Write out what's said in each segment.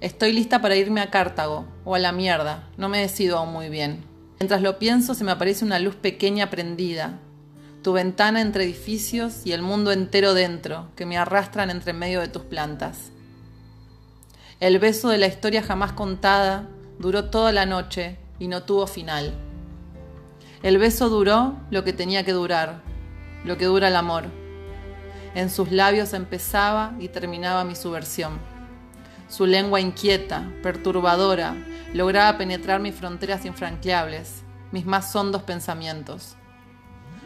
Estoy lista para irme a Cartago o a la mierda, no me decido aún muy bien. Mientras lo pienso se me aparece una luz pequeña prendida, tu ventana entre edificios y el mundo entero dentro, que me arrastran entre medio de tus plantas. El beso de la historia jamás contada duró toda la noche y no tuvo final. El beso duró lo que tenía que durar, lo que dura el amor. En sus labios empezaba y terminaba mi subversión. Su lengua inquieta, perturbadora, lograba penetrar mis fronteras infranqueables, mis más hondos pensamientos.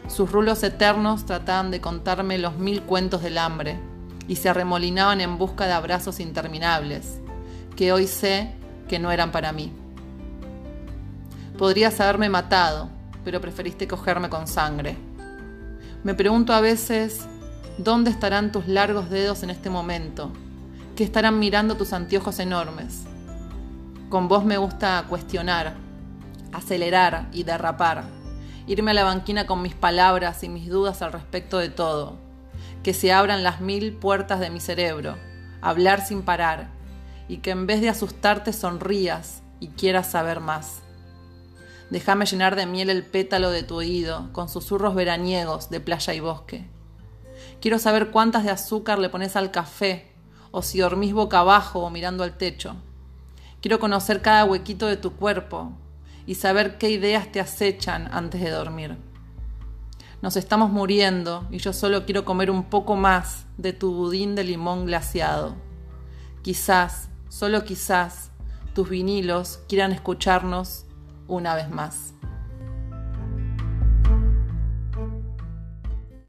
Sus rulos eternos trataban de contarme los mil cuentos del hambre y se arremolinaban en busca de abrazos interminables, que hoy sé que no eran para mí. Podrías haberme matado, pero preferiste cogerme con sangre. Me pregunto a veces, ¿dónde estarán tus largos dedos en este momento? Que estarán mirando tus anteojos enormes. Con vos me gusta cuestionar, acelerar y derrapar, irme a la banquina con mis palabras y mis dudas al respecto de todo, que se abran las mil puertas de mi cerebro, hablar sin parar, y que en vez de asustarte sonrías y quieras saber más. Déjame llenar de miel el pétalo de tu oído con susurros veraniegos de playa y bosque. Quiero saber cuántas de azúcar le pones al café o si dormís boca abajo o mirando al techo. Quiero conocer cada huequito de tu cuerpo y saber qué ideas te acechan antes de dormir. Nos estamos muriendo y yo solo quiero comer un poco más de tu budín de limón glaciado. Quizás, solo quizás, tus vinilos quieran escucharnos una vez más.